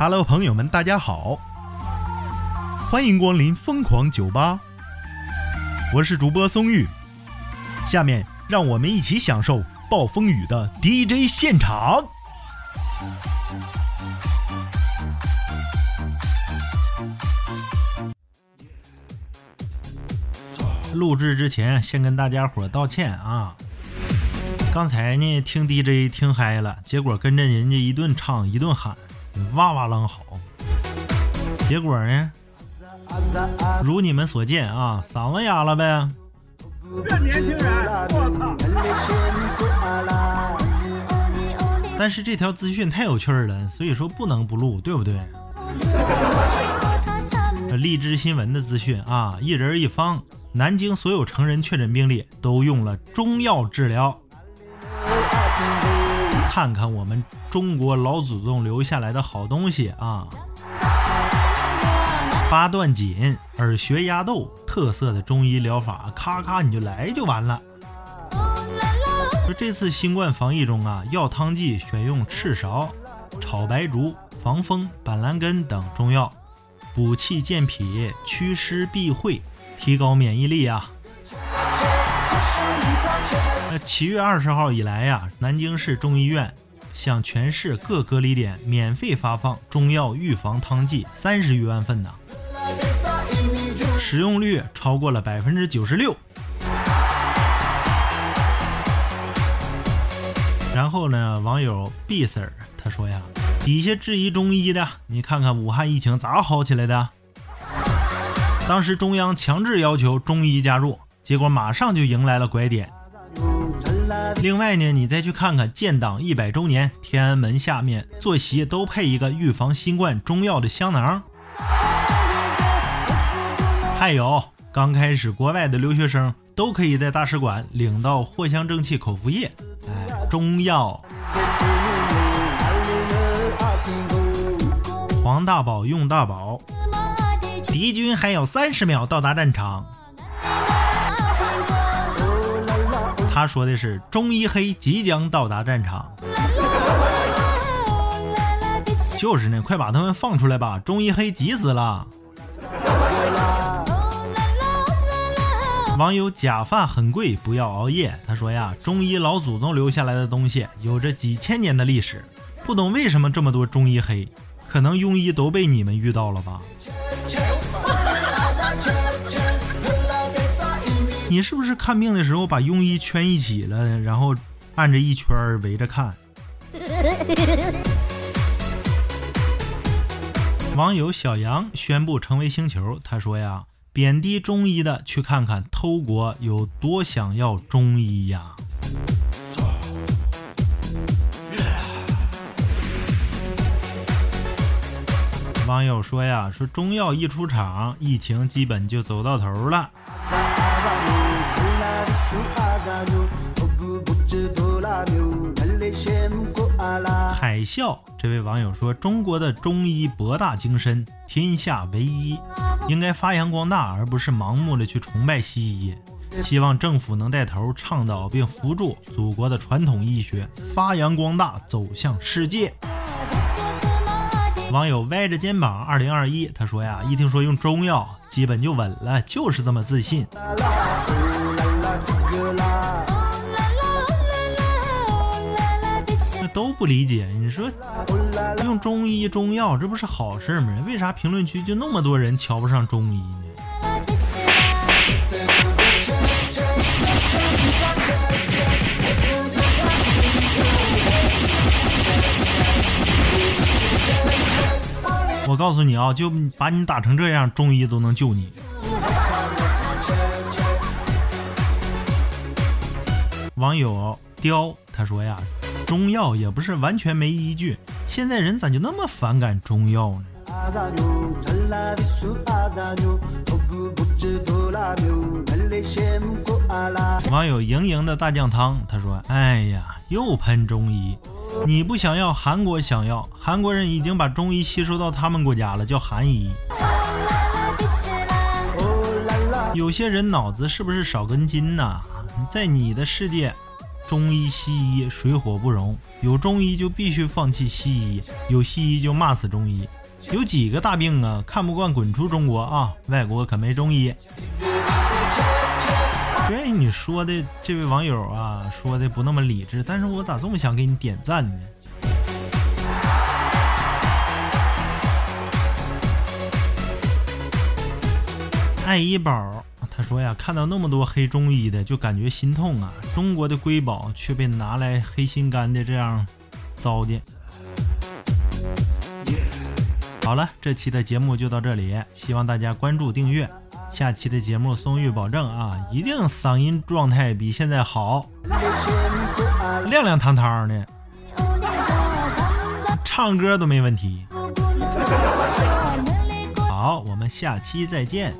Hello，朋友们，大家好，欢迎光临疯狂酒吧，我是主播松玉，下面让我们一起享受暴风雨的 DJ 现场。录制之前，先跟大家伙道歉啊！刚才呢，听 DJ 听嗨了，结果跟着人家一顿唱一顿喊，哇哇浪好。结果呢，如你们所见啊，嗓子哑了呗。这年轻人，我操！但是这条资讯太有趣了，所以说不能不录，对不对？荔枝新闻的资讯啊，一人一方，南京所有成人确诊病例都用了中药治疗。看看我们中国老祖宗留下来的好东西啊！八段锦、耳穴压豆，特色的中医疗法，咔咔你就来就完了。说这次新冠防疫中啊，药汤剂选用赤芍、炒白术、防风、板蓝根等中药，补气健脾、祛湿避秽，提高免疫力啊。那七月二十号以来呀，南京市中医院向全市各隔离点免费发放中药预防汤剂三十余万份呢，使用率超过了百分之九十六。然后呢，网友 B Sir 他说呀，底下质疑中医的，你看看武汉疫情咋好起来的？当时中央强制要求中医加入，结果马上就迎来了拐点。另外呢，你再去看看建党一百周年，天安门下面坐席都配一个预防新冠中药的香囊。还有，刚开始国外的留学生都可以在大使馆领到藿香正气口服液，哎，中药。黄大宝用大宝，敌军还有三十秒到达战场。他说的是中医黑即将到达战场，就是呢，快把他们放出来吧！中医黑急死了。网友假发很贵，不要熬夜。他说呀，中医老祖宗留下来的东西有着几千年的历史，不懂为什么这么多中医黑，可能庸医都被你们遇到了吧。你是不是看病的时候把庸医圈一起了，然后按着一圈围着看？网友小杨宣布成为星球，他说呀，贬低中医的去看看偷国有多想要中医呀！网友说呀，说中药一出场，疫情基本就走到头了。海啸这位网友说：“中国的中医博大精深，天下唯一，应该发扬光大，而不是盲目的去崇拜西医。希望政府能带头倡导并扶助祖国的传统医学发扬光大，走向世界。”网友歪着肩膀二零二一他说呀：“一听说用中药，基本就稳了，就是这么自信。”都不理解，你说用中医中药这不是好事吗？为啥评论区就那么多人瞧不上中医呢？告诉你啊，就把你打成这样，中医都能救你。网友雕他说呀。中药也不是完全没依据，现在人咋就那么反感中药呢？网友莹莹的大酱汤，他说：“哎呀，又喷中医，你不想要，韩国想要，韩国人已经把中医吸收到他们国家了，叫韩医。有些人脑子是不是少根筋呐？在你的世界。”中医西医水火不容，有中医就必须放弃西医，有西医就骂死中医。有几个大病啊，看不惯滚出中国啊！外国可没中医。虽然你说的这位网友啊说的不那么理智，但是我咋这么想给你点赞呢？爱医宝他说呀，看到那么多黑中医的，就感觉心痛啊！中国的瑰宝却被拿来黑心肝的这样糟践。好了，这期的节目就到这里，希望大家关注订阅。下期的节目，松玉保证啊，一定嗓音状态比现在好，亮亮堂堂的，唱歌都没问题。好，我们下期再见。